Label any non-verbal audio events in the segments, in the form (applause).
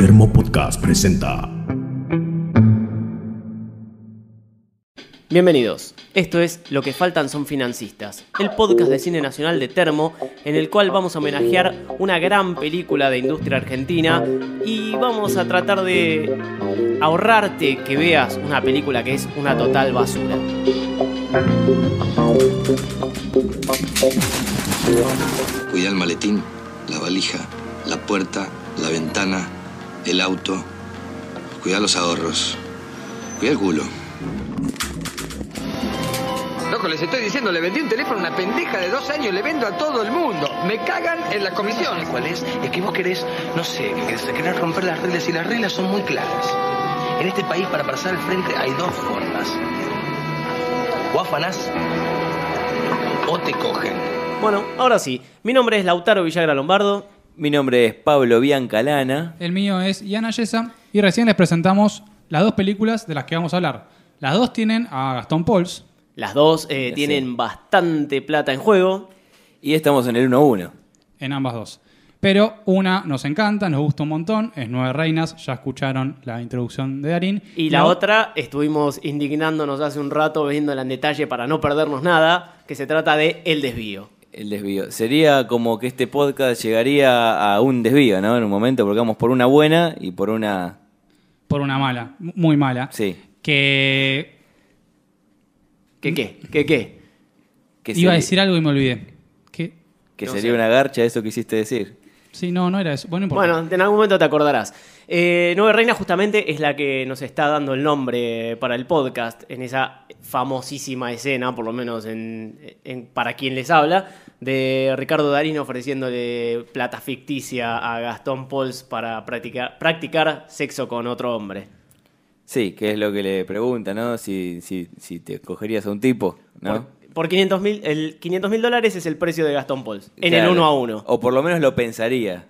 Termo Podcast presenta. Bienvenidos. Esto es Lo que faltan son financistas, el podcast de cine nacional de Termo, en el cual vamos a homenajear una gran película de industria argentina y vamos a tratar de ahorrarte que veas una película que es una total basura. Cuida el maletín, la valija, la puerta, la ventana, el auto. Cuida los ahorros. Cuida el culo. Loco, les estoy diciendo, le vendí un teléfono a una pendeja de dos años, le vendo a todo el mundo. Me cagan en las comisiones. ¿Cuál es? Es que vos querés, no sé, que querés, querés romper las reglas y las reglas son muy claras. En este país para pasar al frente hay dos formas. O afanás o te cogen. Bueno, ahora sí, mi nombre es Lautaro Villagra Lombardo. Mi nombre es Pablo Biancalana. El mío es Iana Yesa y recién les presentamos las dos películas de las que vamos a hablar. Las dos tienen a Gastón Pauls. Las dos eh, Sí. tienen bastante plata en juego. Y estamos en el 1-1. en ambas dos. Pero una nos encanta, nos gusta un montón, es Nueve Reinas, ya escucharon la introducción de Darín. Y la otra, estuvimos indignándonos hace un rato, viéndola en detalle para no perdernos nada, que se trata de El Desvío. El desvío. Sería como que este podcast llegaría a un desvío, ¿no? En un momento, porque vamos por una buena y por una. Por una mala, muy mala. Sí. Que ¿Qué qué? ¿Qué qué? Que iba a decir algo y me olvidé. Que que No sería sé. una garcha, eso quisiste decir. sí, no, no era eso. Bueno, no importa. Bueno, en algún momento te acordarás. Eh, Nueve Reina justamente es la que nos está dando el nombre para el podcast en esa famosísima escena, por lo menos en, en- para quien les habla, de Ricardo Darín ofreciéndole plata ficticia a Gastón Pauls para practicar, practicar sexo con otro hombre. Sí, que es lo que le pregunta, ¿no? Si, si, si te cogerías a un tipo, ¿no? Por, por 500 mil, el 500 mil dólares es el precio de Gastón Pauls, en Claro. el uno a uno. O por lo menos lo pensaría.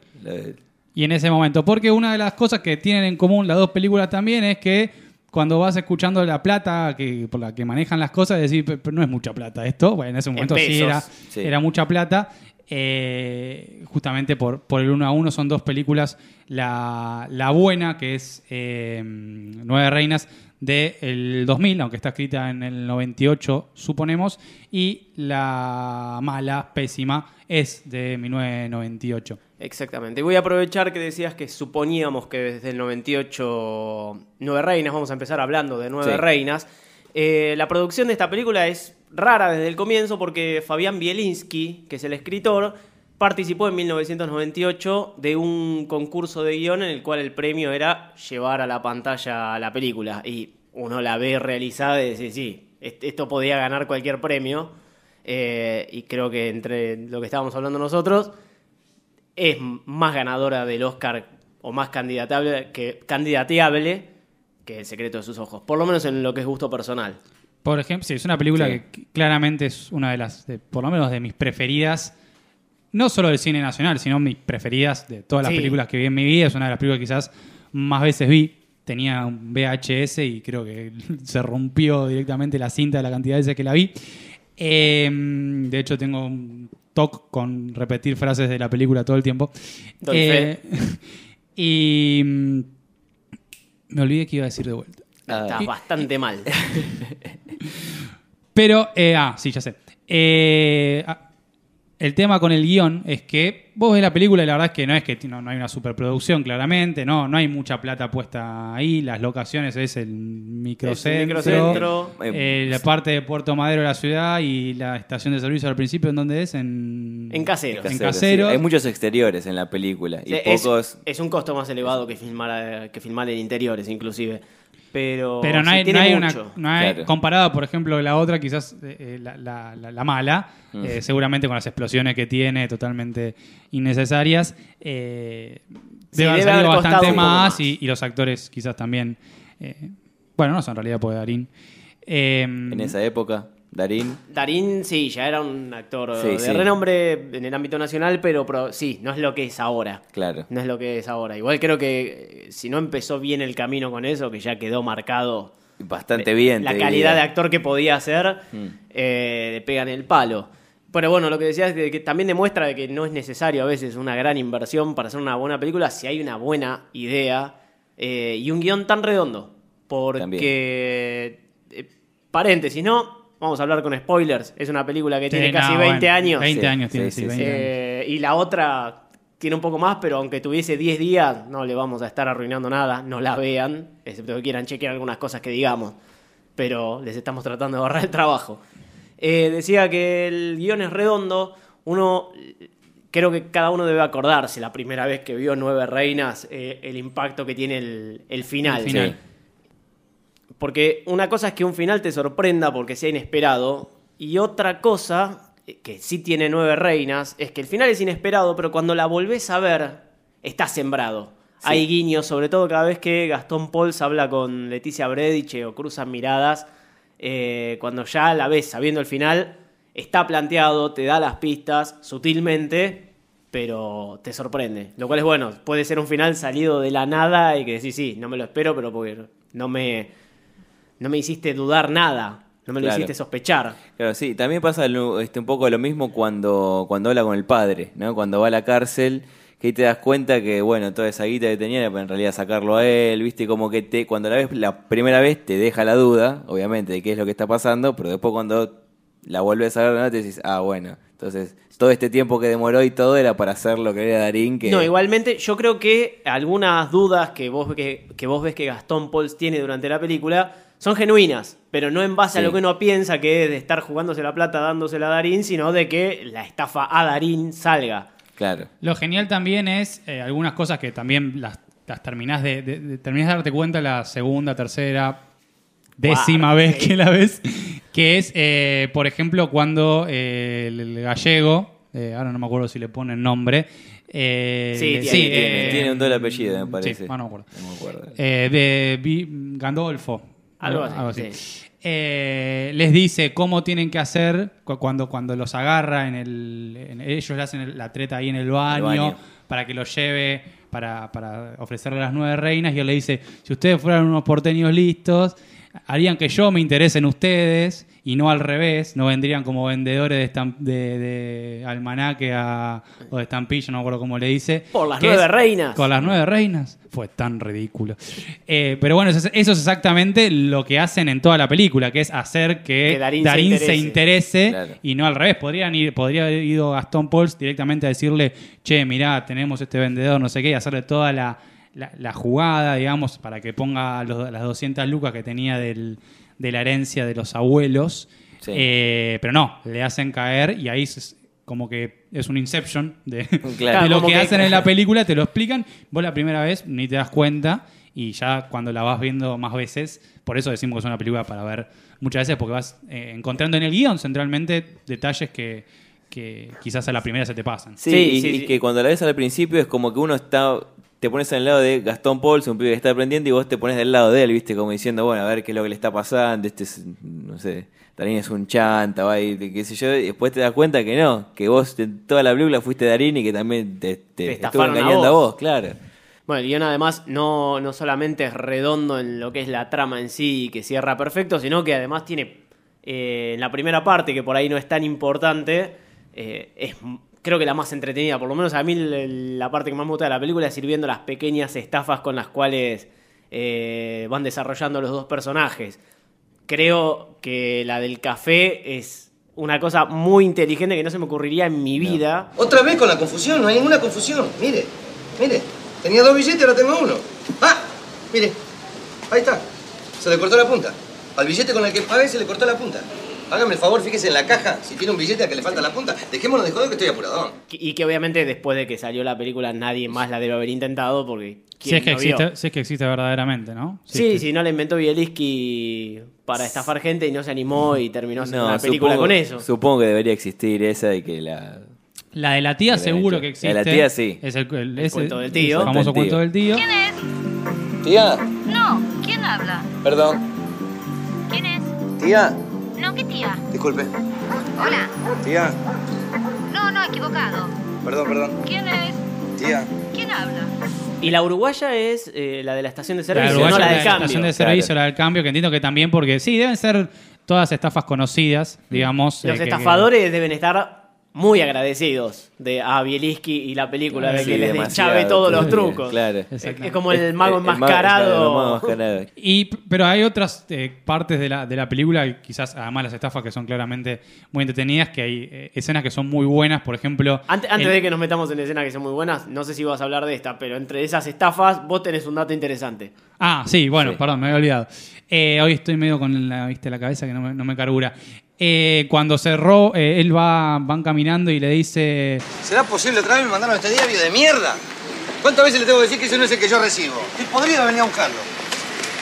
Y en ese momento, porque una de las cosas que tienen en común las dos películas también es que cuando vas escuchando la plata que, por la que manejan las cosas, decís, "Pe- pero no es mucha plata esto. Bueno, en ese momento sí pesos. era, Sí. era mucha plata. Eh, justamente por, por el uno a uno son dos películas. La, la buena, que es eh, Nueve Reinas, del 2000, aunque está escrita en el 98, suponemos. Y la mala, pésima, es de 1998. Exactamente. Y voy a aprovechar que decías que suponíamos que desde el 98 Nueve Reinas, vamos a empezar hablando de Nueve Sí. Reinas. Eh, la producción de esta película es rara desde el comienzo porque Fabián Bielinski, que es el escritor, participó en 1998 de un concurso de guion en el cual el premio era llevar a la pantalla la película. Y uno la ve realizada y dice, sí, est- esto podía ganar cualquier premio. Eh, y creo que entre lo que estábamos hablando nosotros, es más ganadora del Oscar o más candidatable candidateable que El secreto de sus ojos. Por lo menos en lo que es gusto personal. Por ejemplo, sí, es una película Sí. que claramente es una de las, de- por lo menos de mis preferidas, no solo del cine nacional, sino mis preferidas de todas las Sí. películas que vi en mi vida. Es una de las películas que quizás más veces vi. Tenía un VHS y creo que (laughs) se rompió directamente la cinta de la cantidad de veces que la vi. Eh, de hecho, tengo un toque con repetir frases de la película todo el tiempo. Eh, (laughs) y mm, me olvidé que iba a decir de vuelta. Ah. Está bastante mal. (laughs) Pero, eh, ah, sí, ya sé. Eh, ah, el tema con el guion es que vos ves la película y la verdad es que no es que no, no hay una superproducción, claramente, no, no hay mucha plata puesta ahí, las locaciones es el microcentro, microcentro. eh, la parte de Puerto Madero de la ciudad y la estación de servicio al principio, ¿en dónde es? En, En Caseros. En Casero, sí. Caseros. Hay muchos exteriores en la película y es, pocos. es un costo más elevado que filmar, que filmar en interiores, inclusive. Pero, Pero no sí, hay, tiene no hay mucho. una. no hay- Claro. Comparada, por ejemplo, la otra, quizás eh, eh, la, la- la- la mala, Mm. eh, seguramente con las explosiones que tiene, totalmente innecesarias. eh, Sí, debe haber salido bastante más, más. Y, y los actores quizás también. eh, bueno, no son en realidad por Darín. Eh, En esa época, Darín. Darín, sí, ya era un actor Sí, de sí. renombre en el ámbito nacional, pero, sí, no es lo que es ahora. Claro. No es lo que es ahora. Igual creo que eh, si no empezó bien el camino con eso, que ya quedó marcado Bastante bien. la calidad de actor que podía hacer, Mm. eh, le pegan el palo. Pero bueno, lo que decía es que también demuestra de que no es necesario a veces una gran inversión para hacer una buena película si hay una buena idea eh, y un guion tan redondo. Porque, eh, paréntesis, ¿no? Vamos a hablar con spoilers. Es una película que Sí, tiene casi no, 20 bueno, años. 20 Sí, años tiene, sí, sí, sí, 20 años. Eh, y la otra tiene un poco más, pero aunque tuviese 10 días, no le vamos a estar arruinando nada. No la vean, excepto que quieran chequear algunas cosas que digamos. Pero les estamos tratando de ahorrar el trabajo. Eh, decía que el guion es redondo. Uno, creo que cada uno debe acordarse la primera vez que vio Nueve Reinas, eh, el impacto que tiene el, el final. El final. Porque una cosa es que un final te sorprenda porque sea inesperado, y otra cosa, eh, que sí tiene nueve reinas, es que el final es inesperado, pero cuando la volvés a ver, está sembrado. Hay guiños, sobre todo cada vez que Gastón Pauls habla con Leticia Brediche o cruzan miradas, eh, cuando ya la ves sabiendo el final, está planteado, te da las pistas sutilmente, pero te sorprende. Lo cual es bueno, puede ser un final salido de la nada y que decís, sí, no me lo espero, pero porque no me, no me hiciste dudar nada, no me lo Claro. hiciste sospechar. Claro, sí. También pasa lo- este, un poco lo mismo cuando, cuando habla con el padre, ¿no? Cuando va a la cárcel, que ahí te das cuenta que, bueno, toda esa guita que tenía era para en realidad sacarlo a él, ¿viste? Como que te, cuando la ves la primera vez te deja la duda, obviamente, de qué es lo que está pasando, pero después cuando la vuelves a ver, ¿no? te decís, ah, bueno. Entonces, todo este tiempo que demoró y todo era para hacer lo que era Darín, que... No, igualmente yo creo que algunas dudas que vos, que, que vos ves que Gastón Pauls tiene durante la película son genuinas, pero no en base a lo que uno piensa que es de estar jugándose la plata dándosela a Darín, sino de que la estafa a Darín salga. Claro. Lo genial también es eh, algunas cosas que también las, las terminás de, de- de- terminás de darte cuenta la segunda, tercera, décima vez sí. que la ves, que es, eh, por ejemplo, cuando eh, el, el gallego, eh, ahora no me acuerdo si le ponen nombre, eh, Sí, tiene, Sí, tiene, eh, tiene un doble apellido, me parece. Sí, ah, no me acuerdo. No me acuerdo. Eh, de Gandolfo. Algo así, sí. Eh, les dice cómo tienen que hacer cu- cuando, cuando los agarra en el. en- ellos le hacen la treta ahí en el baño, baño. para que los lleve para, para ofrecerle a las nueve reinas. Y él le dice: Si ustedes fueran unos porteños listos, harían que yo me interese en ustedes y no al revés. No vendrían como vendedores de, de, de almanaque a- o de estampillo, no me acuerdo cómo le dice. Por las Que nueve es- reinas. Con las nueve reinas. Fue tan ridículo. Eh, pero bueno, eso es, eso es exactamente lo que hacen en toda la película, que es hacer que, Que Darín Darín, se se interese. interese Claro. y no al revés. Podrían ir, podría haber ido Gastón Pauls directamente a decirle, che, mirá, tenemos este vendedor, no sé qué, y hacerle toda la, la- la jugada, digamos, para que ponga los- las 200 lucas que tenía del- de la herencia de los abuelos. Sí. Eh, pero no, le hacen caer y ahí es como que es un inception de, (laughs) Claro. de lo que, que- hacen en (laughs) la película, te lo explican, vos la primera vez ni te das cuenta y ya cuando la vas viendo más veces, por eso decimos que es una película para ver muchas veces, porque vas eh, encontrando en el guion centralmente detalles que, que quizás a la primera se te pasan. Sí, Sí, y, sí, y sí. que cuando la ves al principio es como que uno está. Te pones el lado de Gastón Pauls, un pibe que está aprendiendo, y vos te pones del lado de él, ¿viste? Como diciendo, bueno, a ver qué es lo que le está pasando. Este es, no sé, Darín es un chanta, va y qué sé yo. Y después te das cuenta que no, que vos en toda la película fuiste Darín y que también te, te, Te estuvo estafaron a engañando a vos. claro. Bueno, el guion además no, no solamente es redondo en lo que es la trama en sí y que cierra perfecto, sino que además tiene eh, en la primera parte, que por ahí no es tan importante, eh, es creo que la más entretenida. Por lo menos a mí la parte que más me gusta de la película es ir viendo las pequeñas estafas con las cuales eh, van desarrollando los dos personajes. Creo que la del café es una cosa muy inteligente que no se me ocurriría en mi vida. Otra vez con la confusión, no hay ninguna confusión. Mire, mire. Tenía dos billetes, ahora tengo uno. ¡Ah! Mire, ahí está. Se le cortó la punta. Al billete con el que pagué se le cortó la punta. Hágame el favor, fíjese en la caja. Si tiene un billete al que le falta la punta, dejémonos de joder que estoy apuradón. Y que obviamente después de que salió la película nadie más la debe haber intentado porque... Si es, que existe, si es que existe verdaderamente, ¿no? Si Sí, es que- sí, no la inventó Bielisky para estafar gente y no se animó y terminó haciendo No, una película supongo, con eso. Supongo que debería existir esa y que la. La de la tía de seguro que existe. La de la tía, sí. Es el, el- El ese- cuento del tío. El famoso Cuento del tío. ¿Quién es? Tía, No, ¿quién habla? perdón. ¿Quién es? Tía, No, ¿qué tía? disculpe. Hola. Tía, No, no, equivocado. perdón, perdón. ¿Quién es? Tía. ¿Quién habla? Y la uruguaya es eh, la de la estación de La servicio, uruguaya, no la la del de cambio. estación de Claro. servicio, la del cambio, que entiendo que también porque sí, deben ser todas estafas conocidas, digamos. Los eh, que- estafadores deben estar muy agradecidos de a Bielisky y la película de Sí, que les deschave todos los trucos. Claro. Es, es como el mago enmascarado. Y, pero hay otras eh, partes de la, de la película, y quizás además las estafas que son claramente muy entretenidas, que hay eh, escenas que son muy buenas, por ejemplo... Antes, antes el- de que nos metamos en escenas que son muy buenas, no sé si vas a hablar de esta, pero entre esas estafas vos tenés un dato interesante. Ah, sí, bueno, Sí. perdón, me había olvidado. Eh, hoy estoy medio con la, ¿viste, la cabeza que no me, no me carbura. Eh, cuando cerró, eh, él va van caminando y le dice... ¿Será posible otra vez me mandaron este diario de mierda? ¿Cuántas veces le tengo que decir que ese no es el que yo recibo? Estoy podrido de venir a buscarlo.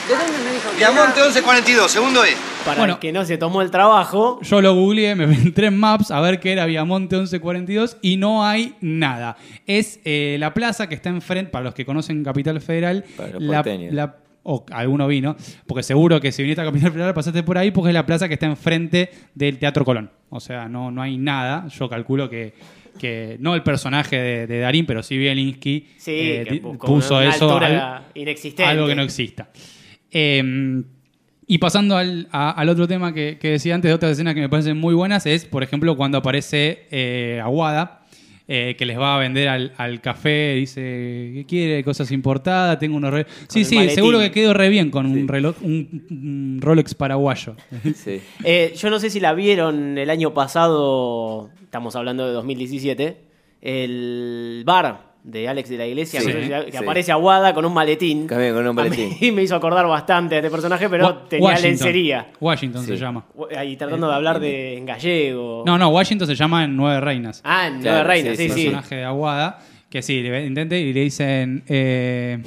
¿De dónde me dijo que Diamante era? 1142, segundo E. Para Bueno. el que no se tomó el trabajo, Yo lo googleé, me entré en Maps a ver qué era Viamonte 1142 y no hay nada. Es eh, la plaza que está enfrente, para los que conocen Capital Federal, la, la- o alguno vino, porque seguro que si viniste a Capital Federal pasaste por ahí porque es la plaza que está enfrente del Teatro Colón. O sea, no, no hay nada. Yo calculo que, que no el personaje de, de Darín, pero sí Bielinski sí, eh, puso eso. al- inexistente. algo que no exista. Eh, y pasando al, a- al otro tema que, que decía antes, de otras escenas que me parecen muy buenas, es, por ejemplo, cuando aparece eh, Aguada, eh, que les va a vender al, al café, dice, ¿qué quiere? Cosas importadas, tengo unos... re-". Sí, sí, maletín. seguro que quedo re bien con un reloj, un, un Rolex paraguayo. (laughs) Sí. Eh, yo no sé si la vieron el año pasado, estamos hablando de 2017, el bar de Alex de la Iglesia, Sí, que sí. aparece Aguada con un maletín. Cambia con un maletín. Mí (laughs) me hizo acordar bastante a este personaje, pero Wa- tenía Washington. lencería. Washington se llama. Ahí tratando de hablar de en gallego. No, no, Washington se llama en Nueve Reinas. Ah, en Claro, Nueva Reina, sí, sí, sí. personaje de Aguada, que sí, le intente y le dicen, eh,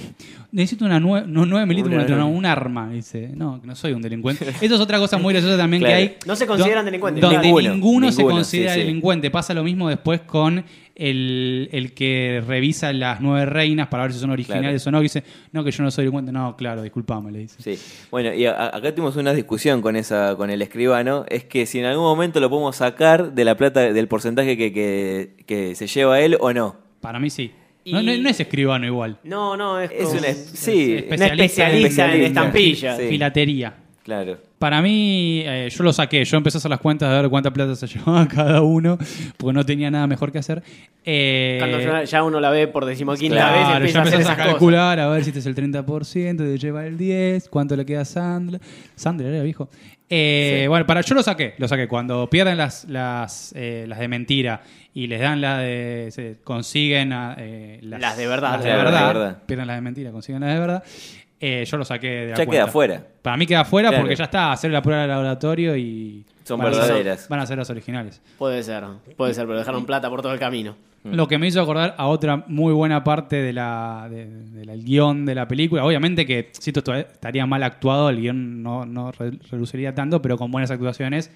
necesito una nue- no, 9 milímetros, no, un arma. Dice, no, que no soy un delincuente. Eso es otra cosa muy graciosa también Claro. que hay. No se consideran delincuentes. Donde Ninguno, ninguno, se considera sí, delincuente. Pasa lo mismo después con el, el que revisa las nueve reinas para ver si son originales o no. dice, no, que yo no soy delincuente. No, claro, disculpame, le dice. Sí. Bueno, y a- acá tuvimos una discusión con esa, con el escribano, es que si en algún momento lo podemos sacar de la plata, del porcentaje que, que, que se lleva él o no. Para mí sí. Y- No, no- no es escribano igual. No, no, es, Es sí, una especialista en estampillas. Sí. Filatería. claro. Para mí, eh, yo lo saqué. Yo empecé a hacer las cuentas de ver cuánta plata se (laughs) llevaba cada uno, porque no tenía nada mejor que hacer. Eh, Cuando ya, uno la ve por decimoquinta Claro, vez, empieza ya a hacer a, cosas. calcular a ver si este es el 30%, te lleva el 10%, cuánto le queda a Sandler. Sandler era viejo. Eh, Bueno, para, yo lo saqué, lo saqué. Cuando pierden las, las, eh, las de mentira y les dan la de. se consiguen a, eh, Las de verdad. Las de verdad, de verdad. Pierden las de mentira, consiguen las de verdad. eh, yo lo saqué de la Ya cuenta. queda fuera. Para mí queda fuera Claro. porque ya está, hacer la prueba de laboratorio y. Son van a ser- verdaderas. van a ser las originales. Puede ser, puede ser, pero dejaron plata por todo el camino. Lo que me hizo acordar a otra muy buena parte de la, de- de la- del guion de la película. Obviamente que si esto estaría mal actuado, el guion no, no re- reluciría tanto, pero con buenas actuaciones,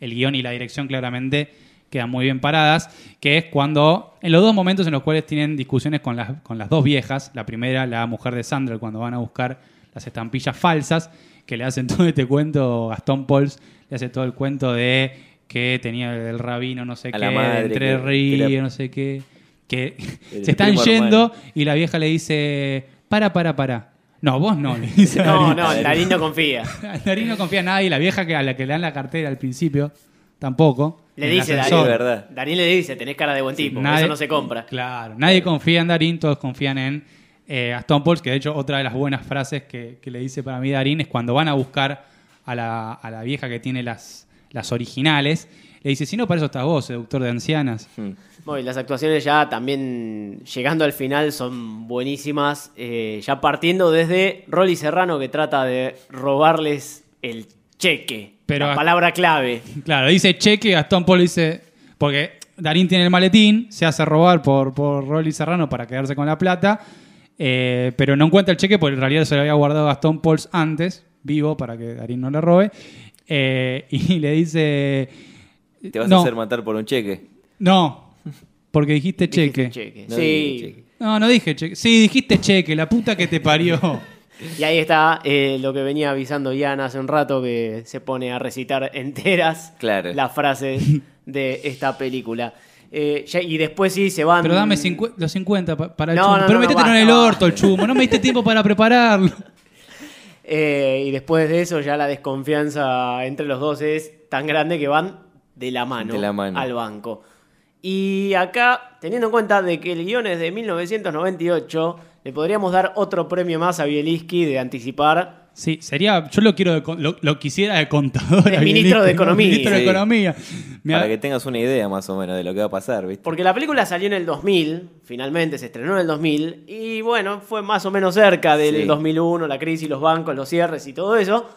el guion y la dirección claramente quedan muy bien paradas, que es cuando, en los dos momentos en los cuales tienen discusiones con las, con las dos viejas, la primera, la mujer de Sandra, cuando van a buscar las estampillas falsas, que le hacen todo este cuento, Gastón Pauls le hace todo el cuento de que tenía el rabino no sé A qué, la madre, entre que- no sé qué, que (laughs) se están yendo hermano. y la vieja le dice, para, para, para. No, vos no, le dice No, Darín. no, Darín no confía. (laughs) Darín no confía en nadie, la vieja que a la que le dan la cartera al principio, tampoco. Le dice ascensor. Darín. Verdad. Darín le dice, tenés cara de buen tipo, Nadie- eso no se compra. Claro, nadie confía en Darín, todos confían en eh, Aston Pauls, que de hecho otra de las buenas frases que, que le dice para mí Darín es cuando van a buscar a la, a la vieja que tiene las, las originales, le dice, si no, para eso estás vos, seductor de ancianas. Hmm. Bueno, y las actuaciones ya también llegando al final son buenísimas. eh, ya partiendo desde Rolly Serrano que trata de robarles el cheque. Pero- la palabra clave. Claro, dice cheque, Gastón Paul dice, porque Darín tiene el maletín, se hace robar por, por Rolly Serrano para quedarse con la plata, eh, pero no encuentra el cheque porque en realidad se lo había guardado Gastón Pauls antes, vivo, para que Darín no le robe, eh, (laughs) y le dice, Te vas No. a hacer matar por un cheque. no, porque dijiste Dijiste cheque. cheque. No sí. dije cheque. No, no dije cheque. Sí, dijiste cheque, la puta que te parió. (laughs) Y ahí está eh, lo que venía avisando Ian hace un rato, que se pone a recitar enteras Claro. las frases de esta película. Eh, ya- y después sí se van. Pero dame cincu- los 50 pa- para el No, chumo. no, Pero no, no, métetelo en el orto el chumo. No me diste tiempo para prepararlo. (laughs) Eh, y después de eso ya la desconfianza entre los dos es tan grande que van de la mano, De la mano. al banco. Y acá, teniendo en cuenta de que el guion es de 1998, le podríamos dar otro premio más a Bielisky de anticipar. Sí, sería. Yo lo quiero de lo, lo quisiera de contador. Ministro Bielitsky, de ¿no? Economía. Ministro de. Economía. Me Para ha- que tengas una idea más o menos de lo que va a pasar, ¿viste? Porque la película salió en el 2000, finalmente se estrenó en el 2000, y bueno, fue más o menos cerca del Sí. 2001, la crisis, los bancos, los cierres y todo eso.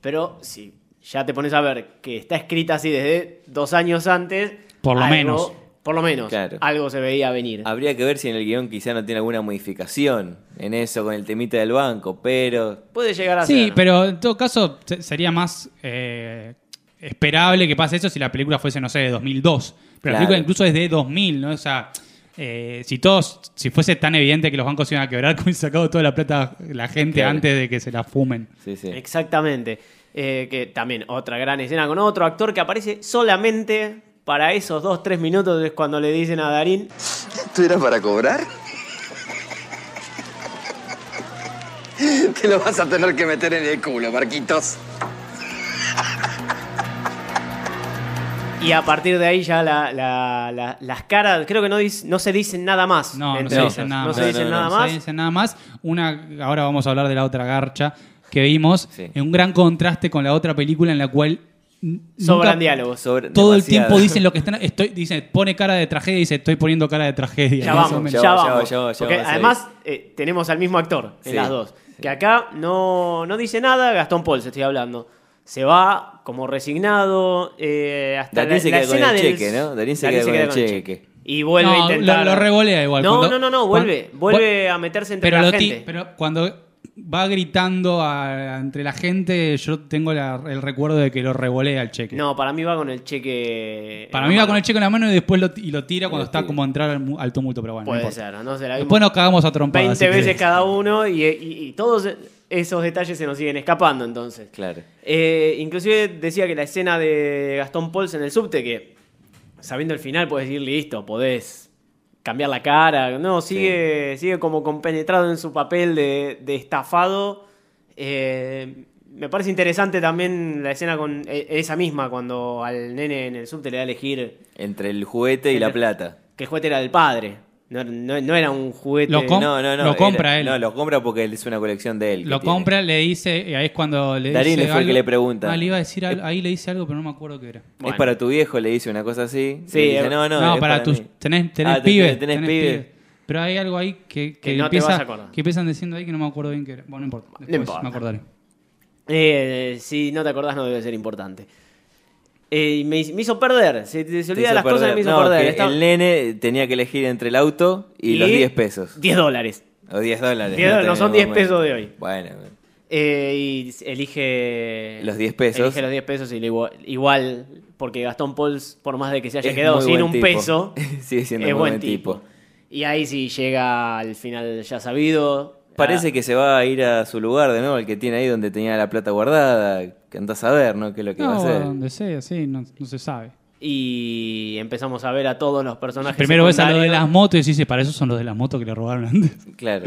Pero si ya te pones a ver que está escrita así desde dos años antes. Por lo algo- menos. Por lo menos. Claro. Algo se veía venir. Habría que ver si en el guion quizá no tiene alguna modificación en eso con el temita del banco, pero Puede llegar a Sí, ser. pero en todo caso se- sería más eh, esperable que pase eso si la película fuese, no sé, de 2002. Pero la Claro. película incluso es de 2000, ¿no? O sea, eh, si todos, si fuese tan evidente que los bancos iban a quebrar, (laughs) como hubiese sacado toda la plata la gente Claro. antes de que se la fumen. sí, sí. Exactamente. Eh, que también otra gran escena con otro actor que aparece solamente para esos dos, tres minutos es cuando le dicen a Darín, ¿Esto era para cobrar? Te lo vas a tener que meter en el culo, Marquitos. y a partir de ahí ya la- la- la- las caras, creo que no, se dicen nada más. No, no se dicen nada No más. se dicen nada no, No más. se dice nada más. Una, ahora vamos a hablar de la otra garcha que vimos, Sí. en un gran contraste con la otra película en la cual Sobran nunca- diálogos. Sobre- todo el tiempo dicen lo que están estoy dice pone cara de tragedia y dice estoy poniendo cara de tragedia Ya vamos, ya, Ya va, ya vamos. Porque además eh, tenemos al mismo actor en Sí, las dos. sí. Que acá no, no dice nada, Gastón Paul se estoy hablando. Se va como resignado eh, hasta Darín la, se la queda con escena el del- cheque, ¿no? Darín se Darín queda con el cheque. Y vuelve No, a intentar... lo- lo revolea igual. No, Cuando- no, no, no, vuelve. Vuelve a meterse entre pero la lo ti- gente. pero cuando va gritando a- entre la gente, yo tengo la- el recuerdo de que lo revolea el cheque. No, para mí va con el cheque... Para mí va con el cheque en la mano y después lo, y lo tira cuando está como a entrar al, mu- al tumulto, pero bueno. no Puede importa. ser, no sé, la vimos Después nos cagamos a trompadas. 20 si veces querés. cada uno y, y- y todos esos detalles se nos siguen escapando entonces. Claro. Eh, inclusive decía que la escena de Gastón Pauls en el subte, que sabiendo el final puedes decir, listo, podés cambiar la cara. No, sigue, sigue como compenetrado en su papel de, de estafado. Eh, me parece interesante también la escena con eh, esa misma, cuando al nene en el subte le da a elegir Entre el juguete y la plata. que el juguete era del padre. No, no- no era un juguete. Lo No, no, no. Lo compra era- él. No, lo compra porque es una colección de él. Lo tiene. compra, le dice, y ahí es cuando le Darín dice fue el que le pregunta. Ah, le iba a decir algo, ahí le dice algo, pero no me acuerdo qué era. Bueno. Es para tu viejo, le dice una cosa así. Sí, dice, eh, no, no, No, es para, tus. mí". Tenés, tenés Ah, te- pibe. tenés pibe. Pero hay algo ahí que, que, no empieza, que empiezan diciendo ahí que no me acuerdo bien qué era. Bueno, no importa. Después importa. me acordaré. Eh, si no te acordás, no debe ser importante. Eh, y me, me hizo perder. Se, se olvida las cosas perder. que me hizo No, perder. que Estaba- El nene tenía que elegir entre el auto y, los 10 pesos. 10 dólares. O 10 dólares. 10 dólares, no son 10 tenemos pesos de hoy. Bueno, Eh, y elige. Los 10 pesos. Elige los 10 pesos y le igual, igual, porque Gastón Pauls, por más de que se haya Es quedado sin un tipo. peso, (laughs) Sigue siendo es buen buen tipo. tipo. Y ahí sí llega al final ya sabido. Parece Ah, que se va a ir a su lugar de nuevo, el que tiene ahí donde tenía la plata guardada. Que andás a ver, ¿no? ¿Qué es lo que va a No, hacer? donde sea, sí, no, no se sabe. Y empezamos a ver a todos los personajes. Primero ves a lo de las motos y decís, para eso son los de las motos que le robaron antes. (laughs) Claro.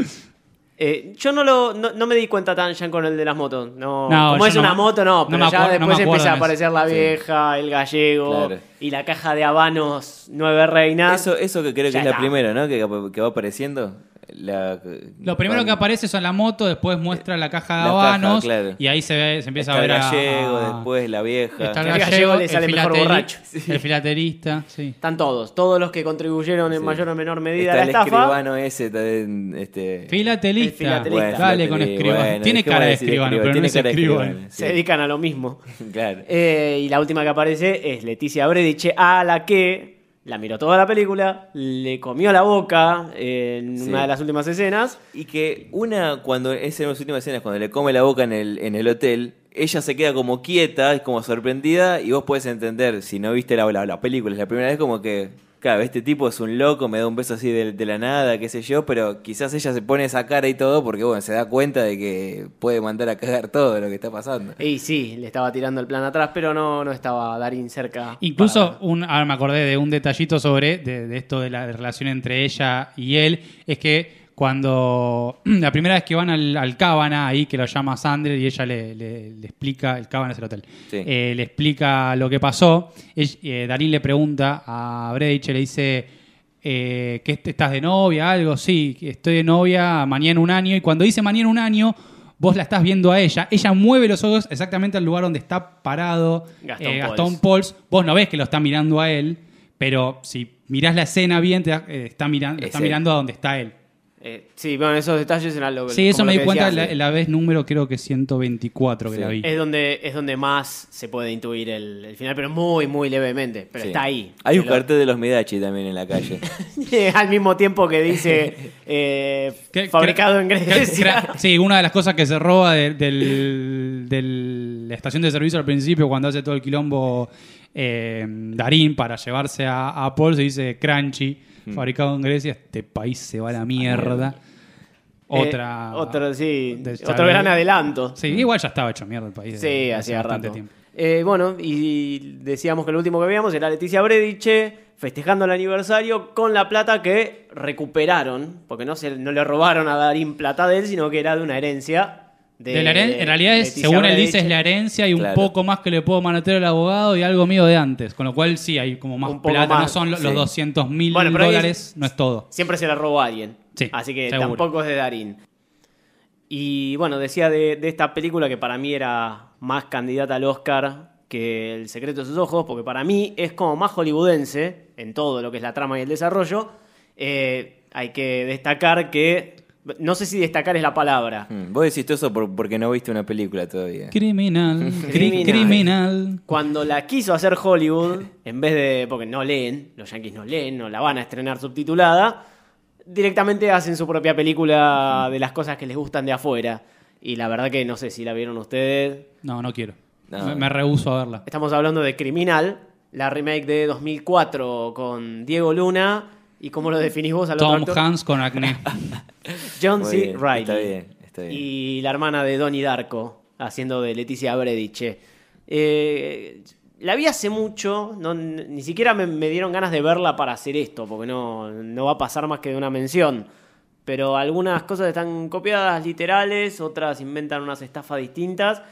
Eh, yo no, lo, no, no me di cuenta tan ya con el de las motos. No, No, como es no una moto, no, no pero ya acuerdo- no después empieza a aparecer la Sí. vieja, el gallego Claro. y la caja de habanos Nueve Reinas. Eso, eso que creo que Ya es la está. primera, ¿no? Que, que va apareciendo. La, Lo primero que aparece son la moto, después muestra la caja de La habanos caja, claro. y ahí se ve, se empieza Está a el ver a- gallego, a- después la vieja. Está el gallego, gallego le el, sale mejor filateri- borracho. (laughs) el filaterista, sí. Están todos, todos los que contribuyeron en Sí. mayor o menor medida Está a la el estafa. escribano ese también, este... Filatelista. El filatelista. Bueno, Dale con escribano. bueno, Tiene cara de escribano, pero no es escribano. escribano, Se dedican a lo mismo. (laughs) Claro. Eh, y la última que aparece es Leticia Brediche, a la que la miró toda la película, le comió la boca en Sí. una de las últimas escenas. Y que una, cuando es en las últimas escenas, cuando le come la boca en el, en el hotel, ella se queda como quieta, es como sorprendida, y vos podés entender, si no viste la, la, la película, es la primera vez como que, claro, este tipo es un loco, me da un beso así de, de la nada, qué sé yo, pero quizás ella se pone esa cara y todo porque, bueno, se da cuenta de que puede mandar a cagar todo lo que está pasando. Y sí, le estaba tirando el plan atrás, pero no, no estaba Darín cerca. Incluso, para- un, ahora me acordé de un detallito sobre de, de esto de la relación entre ella y él, es que cuando (clears throat) la primera vez que van al, al Cábana, ahí que lo llama Sandra y ella le, le- le explica, el Cábana es el hotel, Sí. Eh, le explica lo que pasó, eh, Darín le pregunta a Bredich, le dice, eh, ¿qué estás de novia? Algo, sí, estoy de novia mañana un año, y cuando dice mañana un año, vos la estás viendo a ella, ella mueve los ojos exactamente al lugar donde está parado Gastón eh. Gastón Pauls, vos no ves que lo está mirando a él, pero si mirás la escena bien, te está, mirando, Es está él. mirando a donde está él. Eh, sí, bueno, esos detalles eran lo que. Sí, eso me di cuenta decía la, vez número creo que 124 que Sí. la vi. Es donde, es donde más se puede intuir el, el final, pero muy, muy levemente. Pero Sí. está ahí. Hay un lo- cartel de los Midachi también en la calle. (laughs) Al mismo tiempo que dice (laughs) eh, fabricado en Grecia. sí, una de las cosas que se roba de, del- de la estación de servicio al principio, cuando hace todo el quilombo eh, Darín para llevarse a, a Paul, se dice Crunchy, Hmm. fabricado en Grecia. Este país se va a la mierda. Otra. Eh, otro, sí, de- otro gran adelanto. Sí, igual ya estaba hecho mierda el país. Sí, hacía bastante rato. tiempo. Eh, bueno, y decíamos que lo último que veíamos era Leticia Brediche festejando el aniversario con la plata que recuperaron, porque no, se, no le robaron a Darín plata de él, sino que era de una herencia. De, De la en realidad, es, según él dice, es la herencia y un poco más que le puedo manotear al abogado y algo mío de antes. Con lo cual, sí, hay como más plata. no más, son lo- sí. los 200 mil Bueno, dólares, no es todo. Siempre se la robó a alguien. Sí, Así que seguro. tampoco es de Darín. Y bueno, decía de, de esta película que para mí era más candidata al Oscar que El secreto de sus ojos, porque para mí es como más hollywoodense en todo lo que es la trama y el desarrollo. Eh, hay que destacar que. No sé si destacar es la palabra. Mm, Vos decís todo eso por- porque no viste una película todavía. Criminal, (laughs) cri- Criminal. criminal. Cuando la quiso hacer Hollywood, en vez de. porque no leen, los yankees no leen, no la van a estrenar subtitulada, directamente hacen su propia película de las cosas que les gustan de afuera. Y la verdad que no sé si la vieron ustedes. No, no quiero. No. Me, me rehúso a verla. Estamos hablando de Criminal, la remake de 2004 con Diego Luna. ¿Y cómo lo definís vos al otro Tom actor? Hanks con acné. (laughs) John Muy C. bien, Reilly. Está bien, está bien. Y la hermana de Donnie Darko, haciendo de Leticia Brediche. Eh, la vi hace mucho, no, ni siquiera me, me dieron ganas de verla para hacer esto, porque no, no va a pasar más que de una mención. Pero algunas cosas están copiadas literales, otras inventan unas estafas distintas.